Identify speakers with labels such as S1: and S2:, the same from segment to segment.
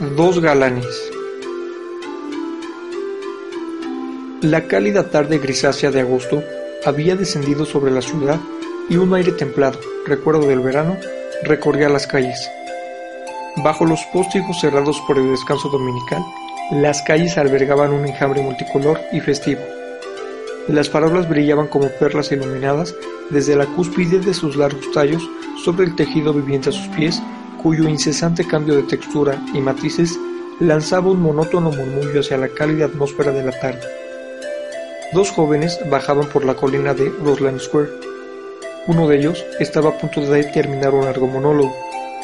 S1: Dos galanes. La cálida tarde grisácea de agosto había descendido sobre la ciudad y un aire templado, recuerdo del verano, recorría las calles. Bajo los póstigos cerrados por el descanso dominical, las calles albergaban un enjambre multicolor y festivo. Las farolas brillaban como perlas iluminadas desde la cúspide de sus largos tallos sobre el tejido viviente a sus pies cuyo incesante cambio de textura y matices lanzaba un monótono murmullo hacia la cálida atmósfera de la tarde. Dos jóvenes bajaban por la colina de Roseland Square. Uno de ellos estaba a punto de terminar un largo monólogo.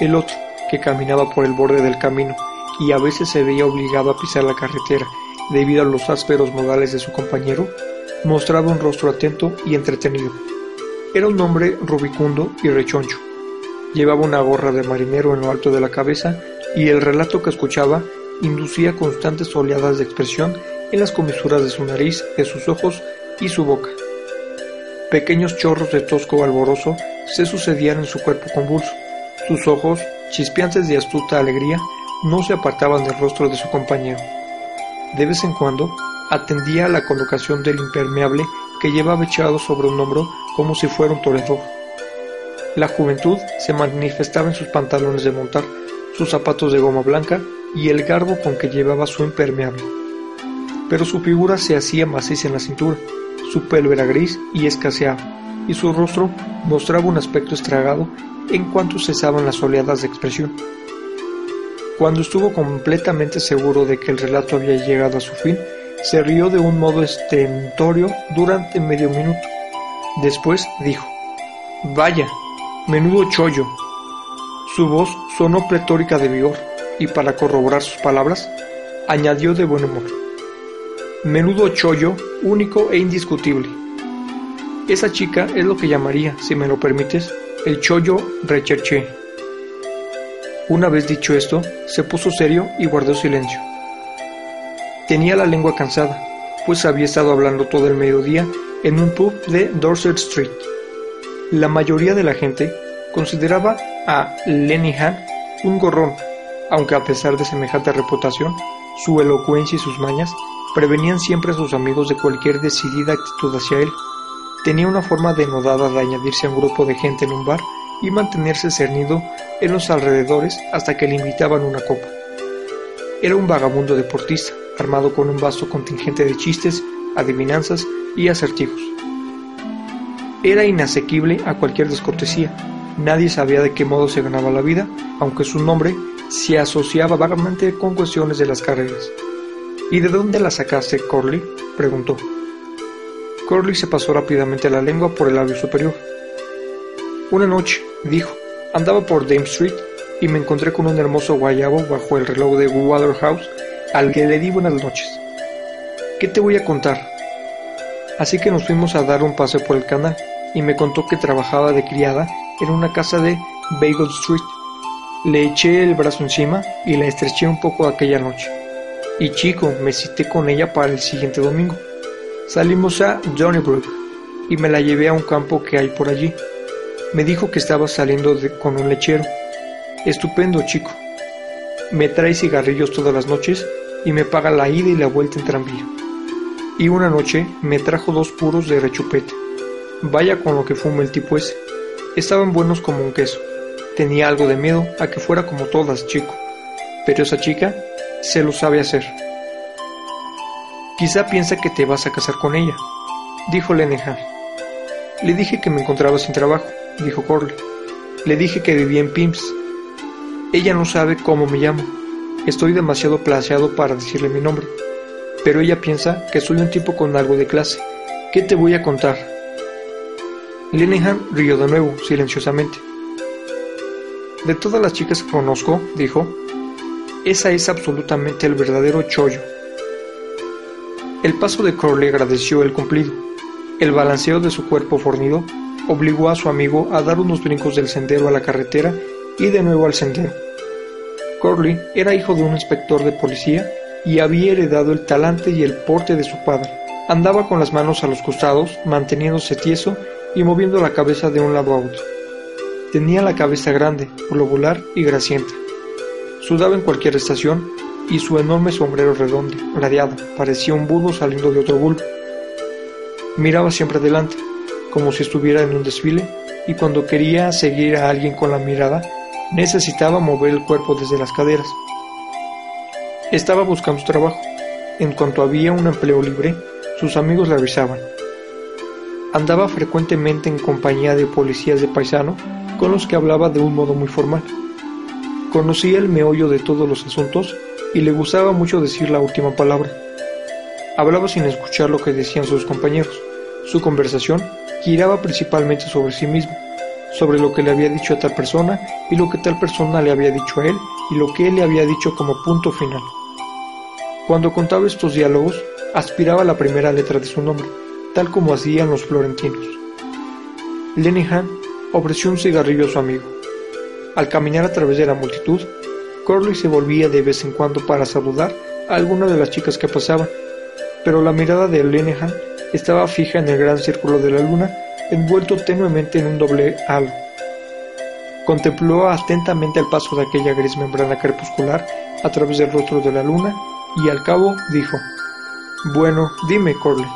S1: El otro, que caminaba por el borde del camino y a veces se veía obligado a pisar la carretera debido a los ásperos modales de su compañero, mostraba un rostro atento y entretenido. Era un hombre rubicundo y rechoncho, Llevaba una gorra de marinero en lo alto de la cabeza y el relato que escuchaba inducía constantes oleadas de expresión en las comisuras de su nariz, de sus ojos y su boca. Pequeños chorros de tosco alboroso se sucedían en su cuerpo convulso. Sus ojos, chispeantes de astuta alegría, no se apartaban del rostro de su compañero. De vez en cuando, atendía a la colocación del impermeable que llevaba echado sobre un hombro como si fuera un toreador. La juventud se manifestaba en sus pantalones de montar, sus zapatos de goma blanca y el garbo con que llevaba su impermeable. Pero su figura se hacía maciza en la cintura, su pelo era gris y escaseaba, y su rostro mostraba un aspecto estragado en cuanto cesaban las oleadas de expresión. Cuando estuvo completamente seguro de que el relato había llegado a su fin, se rió de un modo estentorio durante medio minuto. Después dijo, Vaya, Menudo chollo. Su voz sonó pletórica de vigor, y para corroborar sus palabras, añadió de buen humor. Menudo chollo, único e indiscutible. Esa chica es lo que llamaría, si me lo permites, el chollo recherché. Una vez dicho esto, se puso serio y guardó silencio. Tenía la lengua cansada, pues había estado hablando todo el mediodía en un pub de Dorset Street. La mayoría de la gente consideraba a Lenihan un gorrón, aunque a pesar de semejante reputación, su elocuencia y sus mañas prevenían siempre a sus amigos de cualquier decidida actitud hacia él. Tenía una forma denodada de añadirse a un grupo de gente en un bar y mantenerse cernido en los alrededores hasta que le invitaban una copa. Era un vagabundo deportista, armado con un vasto contingente de chistes, adivinanzas y acertijos. Era inasequible a cualquier descortesía. Nadie sabía de qué modo se ganaba la vida, aunque su nombre se asociaba vagamente con cuestiones de las carreras. ¿Y de dónde la sacaste, Corley? preguntó. Corley se pasó rápidamente la lengua por el labio superior. Una noche, dijo, andaba por Dame Street y me encontré con un hermoso guayabo bajo el reloj de Waterhouse al que le di buenas noches. ¿Qué te voy a contar? Así que nos fuimos a dar un paseo por el canal y me contó que trabajaba de criada en una casa de Bagel Street. Le eché el brazo encima y la estreché un poco aquella noche. Y chico, me cité con ella para el siguiente domingo. Salimos a Donnybrook y me la llevé a un campo que hay por allí. Me dijo que estaba saliendo con un lechero. Estupendo, chico. Me trae cigarrillos todas las noches y me paga la ida y la vuelta en tranvía. Y una noche me trajo dos puros de rechupete. Vaya con lo que fuma el tipo ese. Estaban buenos como un queso. Tenía algo de miedo a que fuera como todas, chico. Pero esa chica se lo sabe hacer. Quizá piensa que te vas a casar con ella, dijo Lenehan. Le dije que me encontraba sin trabajo, dijo Corley. Le dije que vivía en Pimps. Ella no sabe cómo me llamo. Estoy demasiado placeado para decirle mi nombre. Pero ella piensa que soy un tipo con algo de clase. ¿Qué te voy a contar? Rió de nuevo, silenciosamente. De todas las chicas que conozco, dijo, esa es absolutamente el verdadero chollo. El paso de Corley agradeció el cumplido. El balanceo de su cuerpo fornido obligó a su amigo a dar unos brincos del sendero a la carretera y de nuevo al sendero. Corley era hijo de un inspector de policía y había heredado el talante y el porte de su padre. Andaba con las manos a los costados, manteniéndose tieso y moviendo la cabeza de un lado a otro. Tenía la cabeza grande, globular y grasienta. Sudaba en cualquier estación y su enorme sombrero redondo, radiado, parecía un bulbo saliendo de otro bulbo. Miraba siempre adelante, como si estuviera en un desfile, y cuando quería seguir a alguien con la mirada, necesitaba mover el cuerpo desde las caderas. Estaba buscando trabajo. En cuanto había un empleo libre, sus amigos le avisaban. Andaba frecuentemente en compañía de policías de paisano con los que hablaba de un modo muy formal. Conocía el meollo de todos los asuntos y le gustaba mucho decir la última palabra. Hablaba sin escuchar lo que decían sus compañeros. Su conversación giraba principalmente sobre sí mismo, sobre lo que le había dicho a tal persona y lo que tal persona le había dicho a él y lo que él le había dicho como punto final. Cuando contaba estos diálogos, aspiraba la primera letra de su nombre, tal como hacían los florentinos. Lenihan ofreció un cigarrillo a su amigo. Al caminar a través de la multitud, Corley se volvía de vez en cuando para saludar a alguna de las chicas que pasaban, pero la mirada de Lenihan estaba fija en el gran círculo de la luna, envuelto tenuemente en un doble halo. Contempló atentamente el paso de aquella gris membrana crepuscular a través del rostro de la luna y al cabo dijo, Bueno, dime, Corley,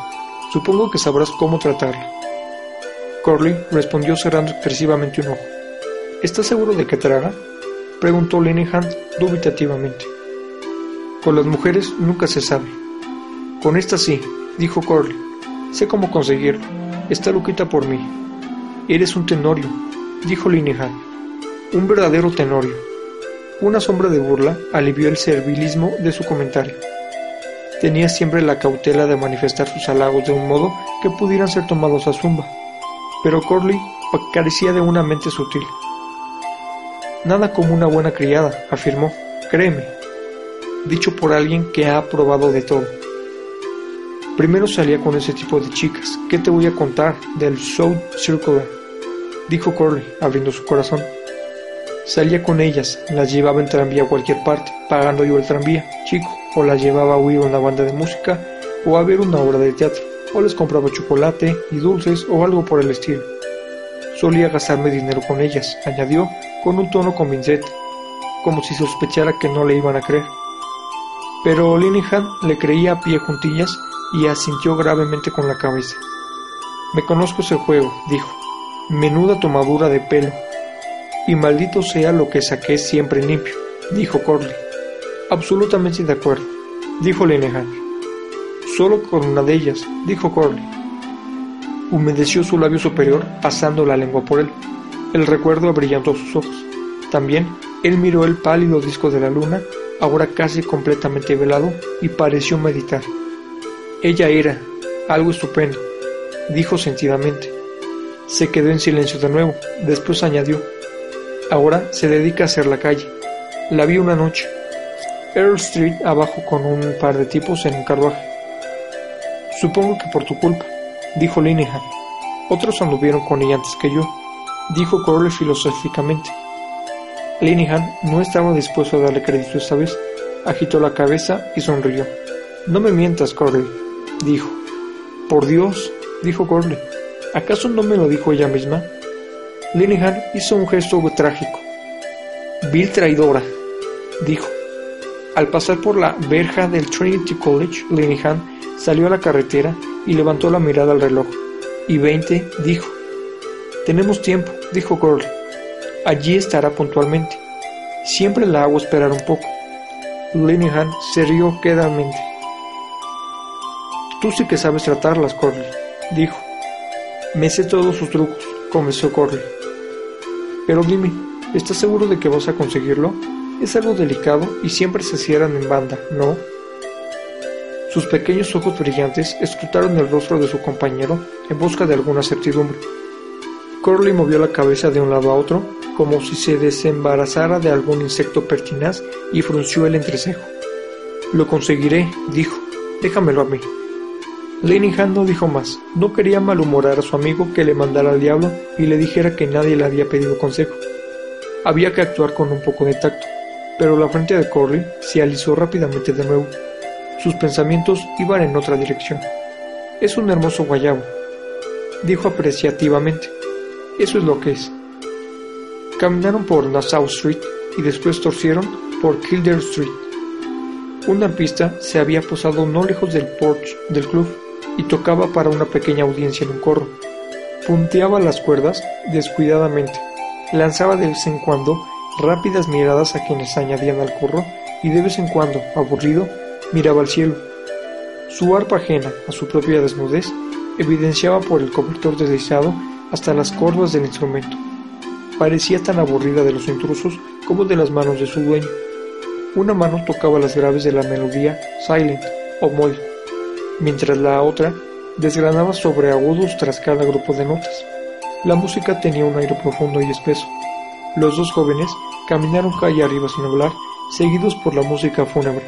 S1: supongo que sabrás cómo tratarla. Corley respondió cerrando expresivamente un ojo. ¿Estás seguro de que traga? preguntó Linehan dubitativamente. Con las mujeres nunca se sabe. Con esta sí, dijo Corley. Sé cómo conseguirlo. Está loquita por mí. Eres un tenorio, dijo Linehan. Un verdadero tenorio. Una sombra de burla alivió el servilismo de su comentario. Tenía siempre la cautela de manifestar sus halagos de un modo que pudieran ser tomados a zumba, pero Corley carecía de una mente sutil. Nada como una buena criada, afirmó, créeme, dicho por alguien que ha probado de todo. Primero salía con ese tipo de chicas. ¿Qué te voy a contar del South Circular? Dijo Corley, abriendo su corazón. Salía con ellas, las llevaba en tranvía a cualquier parte, pagando yo el tranvía, chico, o las llevaba a oír una banda de música, o a ver una obra de teatro, o les compraba chocolate y dulces o algo por el estilo. Solía gastarme dinero con ellas, añadió, con un tono convincente, como si sospechara que no le iban a creer. Pero Linehan le creía a pie juntillas y asintió gravemente con la cabeza. Me conozco ese juego, dijo. Menuda tomadura de pelo. Y maldito sea lo que saqué siempre limpio, dijo Corley. Absolutamente de acuerdo, dijo Linehan. Solo con una de ellas, dijo Corley. Humedeció su labio superior, pasando la lengua por él. El recuerdo abrillantó sus ojos. También él miró el pálido disco de la luna, ahora casi completamente velado, y pareció meditar. Ella era algo estupendo, dijo sentidamente. Se quedó en silencio de nuevo, después añadió, ahora se dedica a hacer la calle. La vi una noche. Earl Street abajo con un par de tipos en un carruaje. Supongo que por tu culpa, dijo Linehan. Otros anduvieron con ella antes que yo, dijo Corley filosóficamente. Linehan no estaba dispuesto a darle crédito esta vez. Agitó la cabeza y sonrió. No me mientas, Corley, dijo. Por Dios, dijo Corley. ¿Acaso no me lo dijo ella misma? Linehan hizo un gesto trágico. Bill traidora, dijo. Al pasar por la verja del Trinity College, Linehan salió a la carretera y levantó la mirada al reloj. Y veinte, dijo. Tenemos tiempo, dijo Corley. Allí estará puntualmente. Siempre la hago esperar un poco. Linehan se rió quedamente. Tú sí que sabes tratarlas, Corley, dijo. Me sé todos sus trucos, comenzó Corley. Pero dime, ¿estás seguro de que vas a conseguirlo? Es algo delicado y siempre se cierran en banda, ¿no? Sus pequeños ojos brillantes escrutaron el rostro de su compañero en busca de alguna certidumbre. Corley movió la cabeza de un lado a otro, como si se desembarazara de algún insecto pertinaz y frunció el entrecejo. Lo conseguiré, dijo. Déjamelo a mí. Lenihan no dijo más. No quería malhumorar a su amigo que le mandara al diablo y le dijera que nadie le había pedido consejo. Había que actuar con un poco de tacto, pero la frente de Corley se alisó rápidamente de nuevo. Sus pensamientos iban en otra dirección. Es un hermoso guayabo, dijo apreciativamente. Eso es lo que es. Caminaron por Nassau Street y después torcieron por Kildare Street. Una pista se había posado no lejos del porch del club y tocaba para una pequeña audiencia en un corro. Punteaba las cuerdas descuidadamente, lanzaba de vez en cuando rápidas miradas a quienes añadían al corro y de vez en cuando, aburrido, miraba al cielo. Su arpa ajena a su propia desnudez evidenciaba por el cobertor deslizado hasta las cordas del instrumento. Parecía tan aburrida de los intrusos como de las manos de su dueño. Una mano tocaba las graves de la melodía Silent o Moll, mientras la otra desgranaba sobre agudos tras cada grupo de notas. La música tenía un aire profundo y espeso. Los dos jóvenes caminaron calle arriba sin hablar, seguidos por la música fúnebre.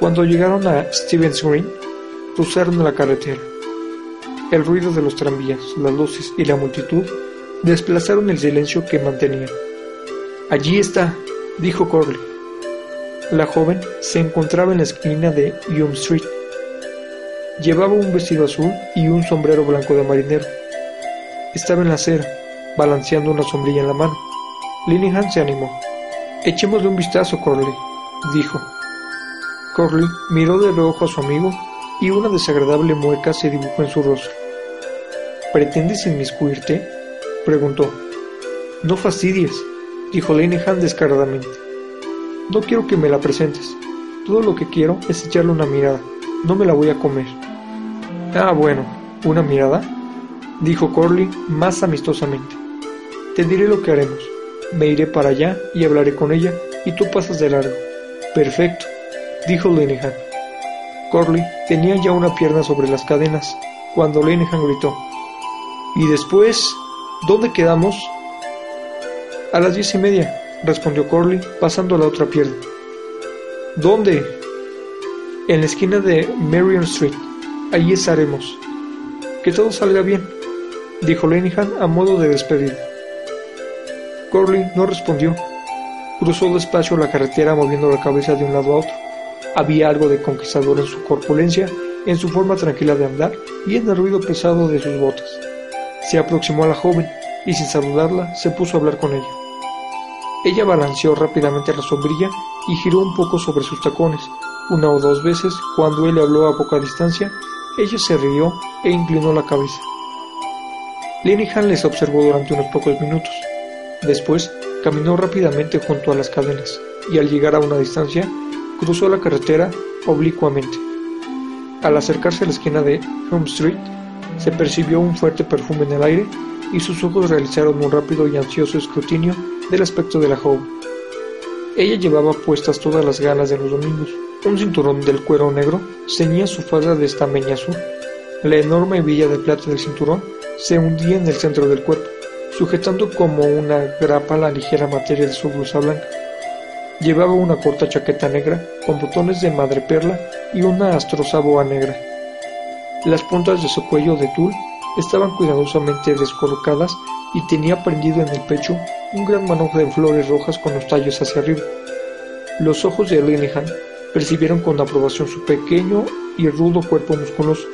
S1: Cuando llegaron a Stevens Green, cruzaron la carretera. El ruido de los tranvías, las luces y la multitud desplazaron el silencio que mantenían. Allí está, dijo Corley. La joven se encontraba en la esquina de Hume Street. Llevaba un vestido azul y un sombrero blanco de marinero. Estaba en la acera, balanceando una sombrilla en la mano. Lillian se animó. Echémosle un vistazo, Corley, dijo. Corley miró de reojo a su amigo y una desagradable mueca se dibujó en su rostro. ¿Pretendes inmiscuirte? preguntó. No fastidies, dijo Lenihan descaradamente. No quiero que me la presentes. Todo lo que quiero es echarle una mirada. No me la voy a comer. Ah, bueno, ¿una mirada? dijo Corley más amistosamente. Te diré lo que haremos. Me iré para allá y hablaré con ella y tú pasas de largo. Perfecto, dijo Lenihan. Corley tenía ya una pierna sobre las cadenas cuando Lenihan gritó. ¿Y después? ¿Dónde quedamos? A las diez y media, respondió Corley, pasando a la otra pierna. ¿Dónde? En la esquina de Marion Street. Allí estaremos. Que todo salga bien, dijo Lenihan a modo de despedida. No respondió. Cruzó despacio la carretera moviendo la cabeza de un lado a otro. Había algo de conquistador en su corpulencia, en su forma tranquila de andar y en el ruido pesado de sus botas. Se aproximó a la joven y sin saludarla se puso a hablar con ella. Ella balanceó rápidamente la sombrilla y giró un poco sobre sus tacones. Una o dos veces, cuando él le habló a poca distancia, ella se rió e inclinó la cabeza. Lenihan les observó durante unos pocos minutos. Después, caminó rápidamente junto a las cadenas y al llegar a una distancia, cruzó la carretera oblicuamente. Al acercarse a la esquina de Home Street, se percibió un fuerte perfume en el aire y sus ojos realizaron un rápido y ansioso escrutinio del aspecto de la joven. Ella llevaba puestas todas las ganas de los domingos. Un cinturón del cuero negro ceñía su falda de estameña azul. La enorme hebilla de plata del cinturón se hundía en el centro del cuerpo, sujetando como una grapa la ligera materia de su blusa blanca. Llevaba una corta chaqueta negra con botones de madreperla y una astrosa boa negra. Las puntas de su cuello de tul estaban cuidadosamente descolocadas y tenía prendido en el pecho un gran manojo de flores rojas con los tallos hacia arriba. Los ojos de Lenihan percibieron con aprobación su pequeño y rudo cuerpo musculoso.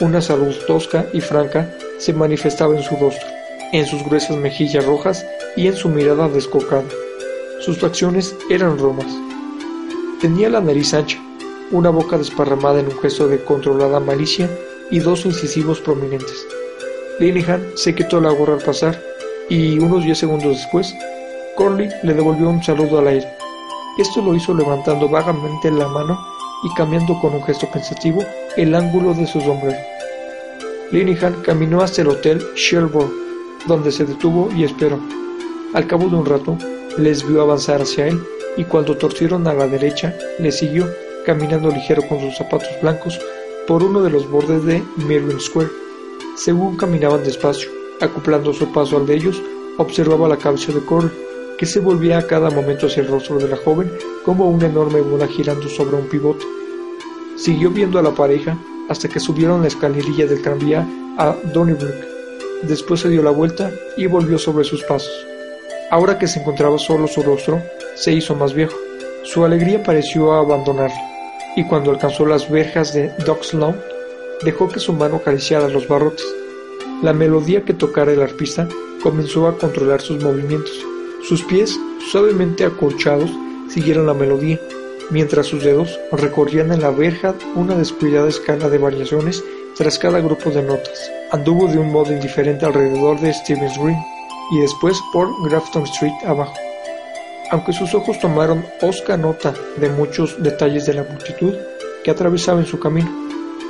S1: Una salud tosca y franca se manifestaba en su rostro, en sus gruesas mejillas rojas y en su mirada descocada. Sus facciones eran romas. Tenía la nariz ancha, una boca desparramada en un gesto de controlada malicia y dos incisivos prominentes. Lenihan se quitó la gorra al pasar y unos diez segundos después, Corley le devolvió un saludo al aire. Esto lo hizo levantando vagamente la mano y cambiando con un gesto pensativo el ángulo de su sombrero. Lenihan caminó hasta el hotel donde se detuvo y esperó. Al cabo de un rato, les vio avanzar hacia él y cuando torcieron a la derecha, le siguió caminando ligero con sus zapatos blancos por uno de los bordes de Merrion Square. Según caminaban despacio, Acoplando su paso al de ellos, observaba la cabeza de Corley, que se volvía a cada momento hacia el rostro de la joven como una enorme bola girando sobre un pivote. Siguió viendo a la pareja hasta que subieron la escalerilla del tranvía a Donnybrook. Después se dio la vuelta y volvió sobre sus pasos. Ahora que se encontraba solo su rostro, se hizo más viejo. Su alegría pareció abandonarle, y cuando alcanzó las verjas de Docks Lawn, dejó que su mano acariciara los barrotes. La melodía que tocara el arpista comenzó a controlar sus movimientos. Sus pies, suavemente acolchados, siguieron la melodía, mientras sus dedos recorrían en la verja una descuidada escala de variaciones tras cada grupo de notas. Anduvo de un modo indiferente alrededor de Stevens Green y después por Grafton Street abajo. Aunque sus ojos tomaron osca nota de muchos detalles de la multitud que atravesaba en su camino,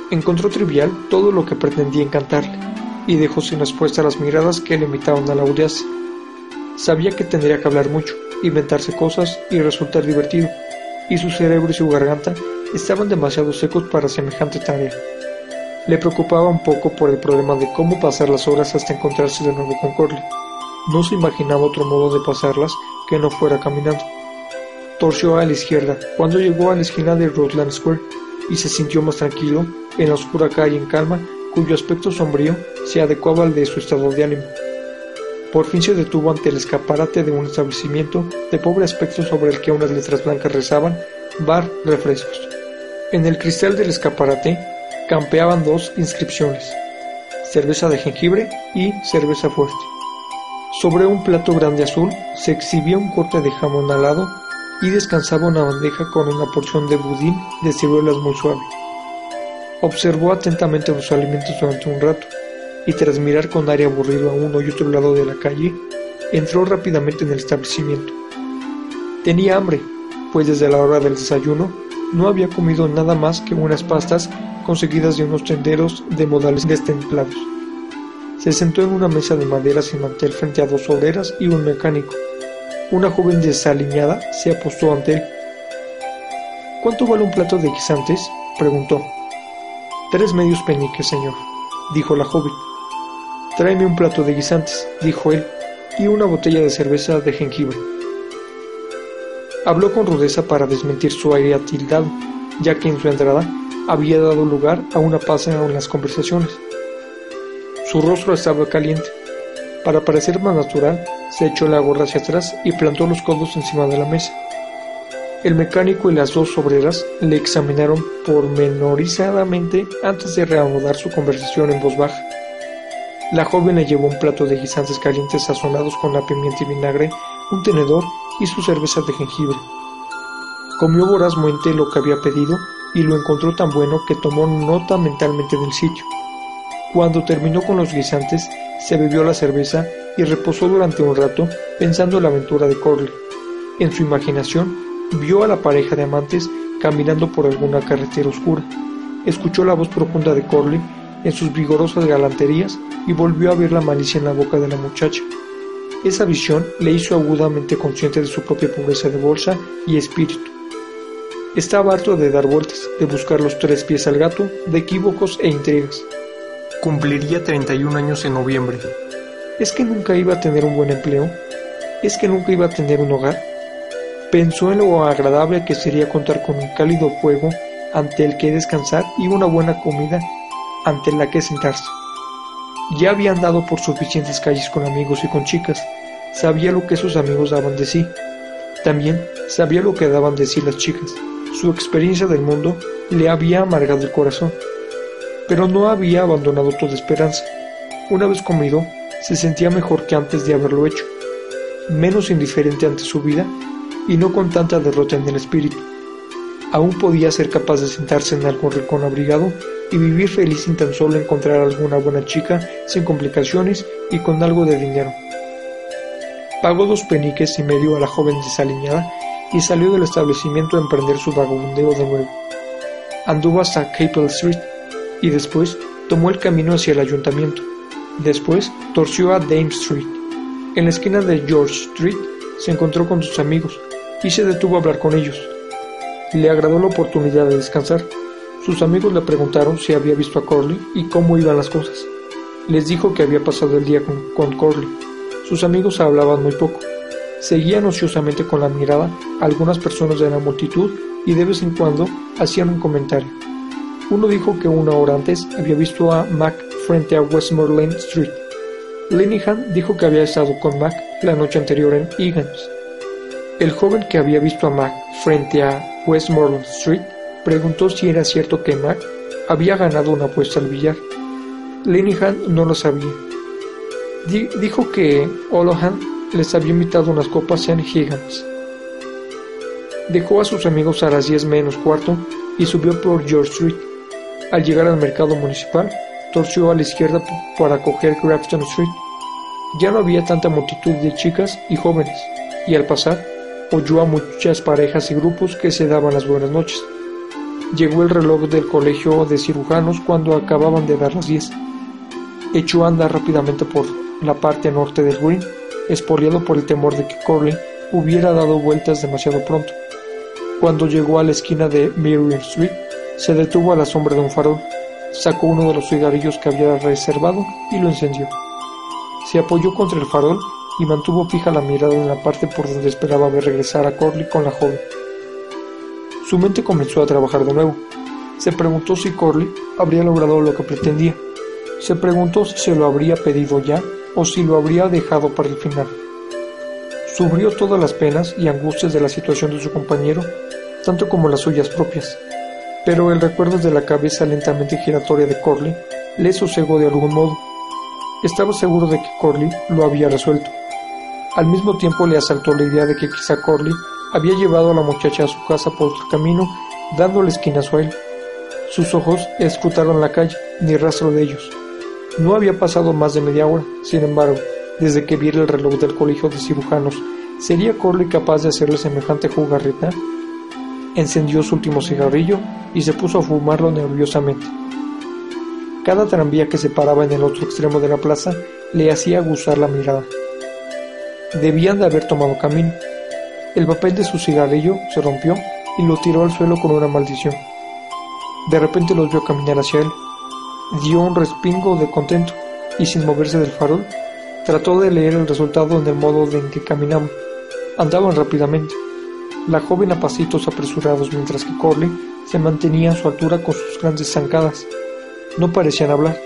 S1: encontró trivial todo lo que pretendía encantarle y dejó sin respuesta las miradas que le invitaban a la audacia. Sabía que tendría que hablar mucho, inventarse cosas y resultar divertido, y su cerebro y su garganta estaban demasiado secos para semejante tarea. Le preocupaba un poco por el problema de cómo pasar las horas hasta encontrarse de nuevo con Corley. No se imaginaba otro modo de pasarlas que no fuera caminando. Torció a la izquierda cuando llegó a la esquina de Rutland Square y se sintió más tranquilo en la oscura calle en calma cuyo aspecto sombrío se adecuaba al de su estado de ánimo. Por fin se detuvo ante el escaparate de un establecimiento de pobre aspecto sobre el que unas letras blancas rezaban Bar Refrescos. En el cristal del escaparate campeaban dos inscripciones, cerveza de jengibre y cerveza fuerte. Sobre un plato grande azul se exhibía un corte de jamón alado y descansaba una bandeja con una porción de budín de ciruelas muy suave. Observó atentamente los alimentos durante un rato, y tras mirar con aire aburrido a uno y otro lado de la calle, entró rápidamente en el establecimiento. Tenía hambre, pues desde la hora del desayuno no había comido nada más que unas pastas conseguidas de unos tenderos de modales destemplados. Se sentó en una mesa de madera sin mantel frente a dos obreras y un mecánico. Una joven desaliñada se apostó ante él. ¿Cuánto vale un plato de guisantes? preguntó. Tres medios peniques, señor, dijo la joven. Tráeme un plato de guisantes, dijo él, y una botella de cerveza de jengibre. Habló con rudeza para desmentir su aire atildado, ya que en su entrada había dado lugar a una pausa en las conversaciones. Su rostro estaba caliente. Para parecer más natural, se echó la gorra hacia atrás y plantó los codos encima de la mesa. El mecánico y las dos obreras le examinaron pormenorizadamente antes de reanudar su conversación en voz baja. La joven le llevó un plato de guisantes calientes sazonados con la pimienta y vinagre, un tenedor y su cerveza de jengibre. Comió vorazmente lo que había pedido y lo encontró tan bueno que tomó nota mentalmente del sitio. Cuando terminó con los guisantes, se bebió la cerveza y reposó durante un rato pensando en la aventura de Corley. En su imaginación Vio a la pareja de amantes caminando por alguna carretera oscura. Escuchó la voz profunda de Corley en sus vigorosas galanterías y volvió a ver la malicia en la boca de la muchacha. Esa visión le hizo agudamente consciente de su propia pobreza de bolsa y espíritu. Estaba harto de dar vueltas, de buscar los tres pies al gato, de equívocos e intrigas. Cumpliría 31 años en noviembre. ¿Es que nunca iba a tener un buen empleo? ¿Es que nunca iba a tener un hogar? Pensó en lo agradable que sería contar con un cálido fuego ante el que descansar y una buena comida ante la que sentarse. Ya había andado por suficientes calles con amigos y con chicas, sabía lo que sus amigos daban de sí. También sabía lo que daban de sí las chicas. Su experiencia del mundo le había amargado el corazón, pero no había abandonado toda esperanza. Una vez comido, se sentía mejor que antes de haberlo hecho, menos indiferente ante su vida y no con tanta derrota en el espíritu. Aún podía ser capaz de sentarse en algún rincón abrigado y vivir feliz sin tan solo encontrar alguna buena chica sin complicaciones y con algo de dinero. Pagó dos peniques y medio a la joven desaliñada y salió del establecimiento a emprender su vagabundeo de nuevo. Anduvo hasta Capel Street y después tomó el camino hacia el ayuntamiento. Después torció a Dame Street. En la esquina de George Street se encontró con sus amigos, y se detuvo a hablar con ellos. Le agradó la oportunidad de descansar. Sus amigos le preguntaron si había visto a Corley y cómo iban las cosas. Les dijo que había pasado el día con, con Corley. Sus amigos hablaban muy poco. Seguían ociosamente con la mirada a algunas personas de la multitud y de vez en cuando hacían un comentario. Uno dijo que una hora antes había visto a Mac frente a Westmoreland Street. Lenihan dijo que había estado con Mac la noche anterior en Egan's. El joven que había visto a Mac frente a Westmoreland Street preguntó si era cierto que Mac había ganado una apuesta al billar. Lenihan no lo sabía. dijo que Olohan les había invitado unas copas en Higgins. Dejó a sus amigos a las 10 menos cuarto y subió por George Street. Al llegar al mercado municipal, torció a la izquierda para coger Grafton Street. Ya no había tanta multitud de chicas y jóvenes, y al pasar, oyó a muchas parejas y grupos que se daban las buenas noches. Llegó el reloj del colegio de cirujanos cuando acababan de dar las 10. Echó a andar rápidamente por la parte norte del Green, espoliado por el temor de que Corley hubiera dado vueltas demasiado pronto. Cuando llegó a la esquina de Miriam Street, se detuvo a la sombra de un farol, sacó uno de los cigarrillos que había reservado y lo encendió. Se apoyó contra el farol y mantuvo fija la mirada en la parte por donde esperaba ver regresar a Corley con la joven. Su mente comenzó a trabajar de nuevo. Se preguntó si Corley habría logrado lo que pretendía. Se preguntó si se lo habría pedido ya o si lo habría dejado para el final. Subrió todas las penas y angustias de la situación de su compañero, tanto como las suyas propias. Pero el recuerdo de la cabeza lentamente giratoria de Corley le sosegó de algún modo. Estaba seguro de que Corley lo había resuelto. Al mismo tiempo le asaltó la idea de que quizá Corley había llevado a la muchacha a su casa por otro camino, dándole esquinazo a él. Sus ojos escrutaron la calle, ni rastro de ellos. No había pasado más de media hora, sin embargo, desde que viera el reloj del colegio de cirujanos. ¿Sería Corley capaz de hacerle semejante jugarreta? Encendió su último cigarrillo y se puso a fumarlo nerviosamente. Cada tranvía que se paraba en el otro extremo de la plaza le hacía aguzar la mirada. Debían de haber tomado camino, el papel de su cigarrillo se rompió y lo tiró al suelo con una maldición. De repente los vio caminar hacia él. Dio un respingo de contento y sin moverse del farol, trató de leer el resultado en el modo en que caminaban. Andaban rápidamente, la joven a pasitos apresurados mientras que Corley se mantenía a su altura con sus grandes zancadas. No parecían hablar.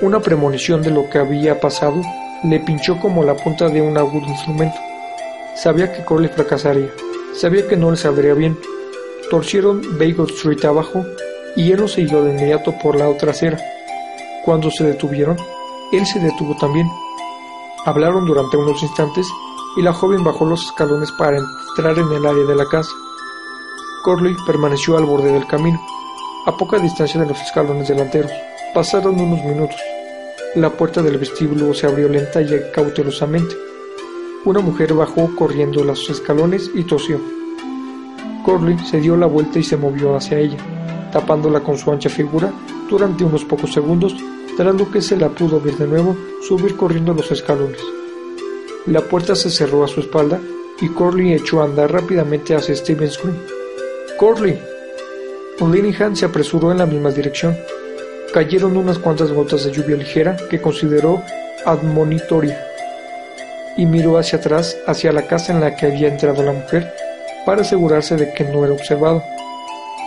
S1: Una premonición de lo que había pasado le pinchó como la punta de un agudo instrumento. Sabía que Corley fracasaría. Sabía que no le saldría bien. Torcieron Bagel Street abajo y él lo siguió de inmediato por la otra acera. Cuando se detuvieron, él se detuvo también. Hablaron durante unos instantes y la joven bajó los escalones para entrar en el área de la casa. Corley permaneció al borde del camino, a poca distancia de los escalones delanteros. Pasaron unos minutos. La puerta del vestíbulo se abrió lenta y cautelosamente. Una mujer bajó corriendo los escalones y tosió. Corley se dio la vuelta y se movió hacia ella, tapándola con su ancha figura durante unos pocos segundos, lo que se la pudo ver de nuevo subir corriendo los escalones. La puerta se cerró a su espalda y Corley echó a andar rápidamente hacia Stevens Green. ¡Corley! Linihan se apresuró en la misma dirección. Cayeron unas cuantas gotas de lluvia ligera que consideró admonitoria y miró hacia atrás, hacia la casa en la que había entrado la mujer, para asegurarse de que no era observado.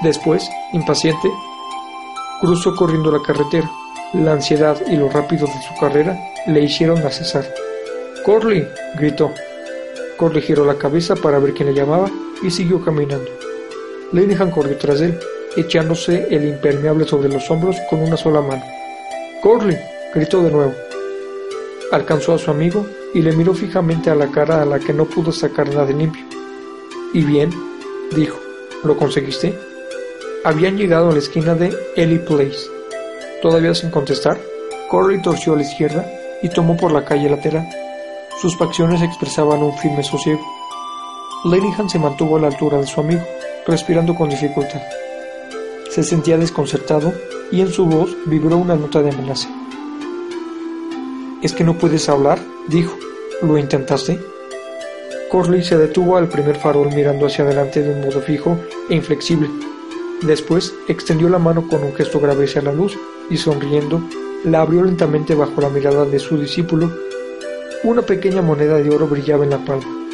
S1: Después, impaciente, cruzó corriendo la carretera. La ansiedad y lo rápido de su carrera le hicieron a cesar. ¡Corley! gritó. Corley giró la cabeza para ver quién le llamaba y siguió caminando. Lenihan corrió tras él, echándose el impermeable sobre los hombros con una sola mano. ¡Corley! gritó de nuevo. Alcanzó a su amigo y le miró fijamente a la cara a la que no pudo sacar nada de limpio. Y bien, dijo, ¿lo conseguiste? Habían llegado a la esquina de Ellie Place. Todavía sin contestar, Corley torció a la izquierda y tomó por la calle lateral. Sus facciones expresaban un firme sosiego. Lenihan se mantuvo a la altura de su amigo, respirando con dificultad. Se sentía desconcertado y en su voz vibró una nota de amenaza. ¿Es que no puedes hablar? dijo. ¿Lo intentaste? Corley se detuvo al primer farol mirando hacia adelante de un modo fijo e inflexible. Después extendió la mano con un gesto grave hacia la luz y sonriendo La abrió lentamente bajo la mirada de su discípulo. Una pequeña moneda de oro brillaba en la palma.